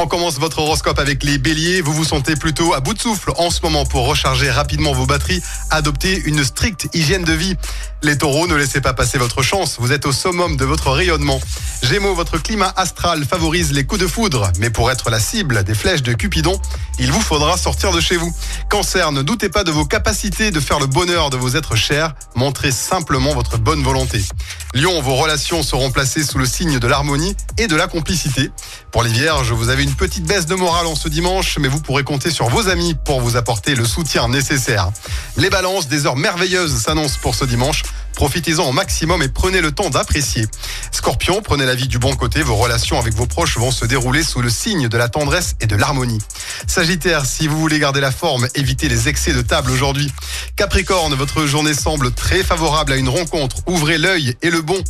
On commence votre horoscope avec les béliers. Vous vous sentez plutôt à bout de souffle en ce moment pour recharger rapidement vos batteries. Adoptez une stricte hygiène de vie. Les taureaux, ne laissez pas passer votre chance. Vous êtes au summum de votre rayonnement. Gémeaux, votre climat astral favorise les coups de foudre. Mais pour être la cible des flèches de Cupidon, il vous faudra sortir de chez vous. Cancer, ne doutez pas de vos capacités de faire le bonheur de vos êtres chers. Montrez simplement votre bonne volonté. Lion, vos relations seront placées sous le signe de l'harmonie et de la complicité. Pour les vierges, vous avez une petite baisse de morale en ce dimanche, mais vous pourrez compter sur vos amis pour vous apporter le soutien nécessaire. Les balances, des heures merveilleuses s'annoncent pour ce dimanche. Profitez-en au maximum et prenez le temps d'apprécier. Scorpion, prenez la vie du bon côté. Vos relations avec vos proches vont se dérouler sous le signe de la tendresse et de l'harmonie. Sagittaire, si vous voulez garder la forme, évitez les excès de table aujourd'hui. Capricorne, votre journée semble très favorable à une rencontre. Ouvrez l'œil et le bon.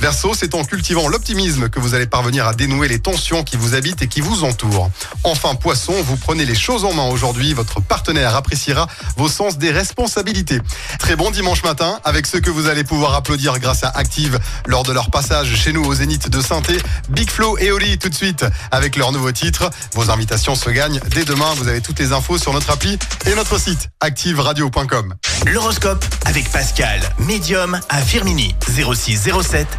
Verseau, c'est en cultivant l'optimisme que vous allez parvenir à dénouer les tensions qui vous habitent et qui vous entourent. Enfin, Poisson, vous prenez les choses en main aujourd'hui. Votre partenaire appréciera vos sens des responsabilités. Très bon dimanche matin avec ceux que vous allez pouvoir applaudir grâce à Active lors de leur passage chez nous au Zénith de Sainté. Big Flo et Oli tout de suite avec leur nouveau titre. Vos invitations se gagnent dès demain. Vous avez toutes les infos sur notre appli et notre site activeradio.com. L'horoscope avec Pascal, médium à Firmini. 06 07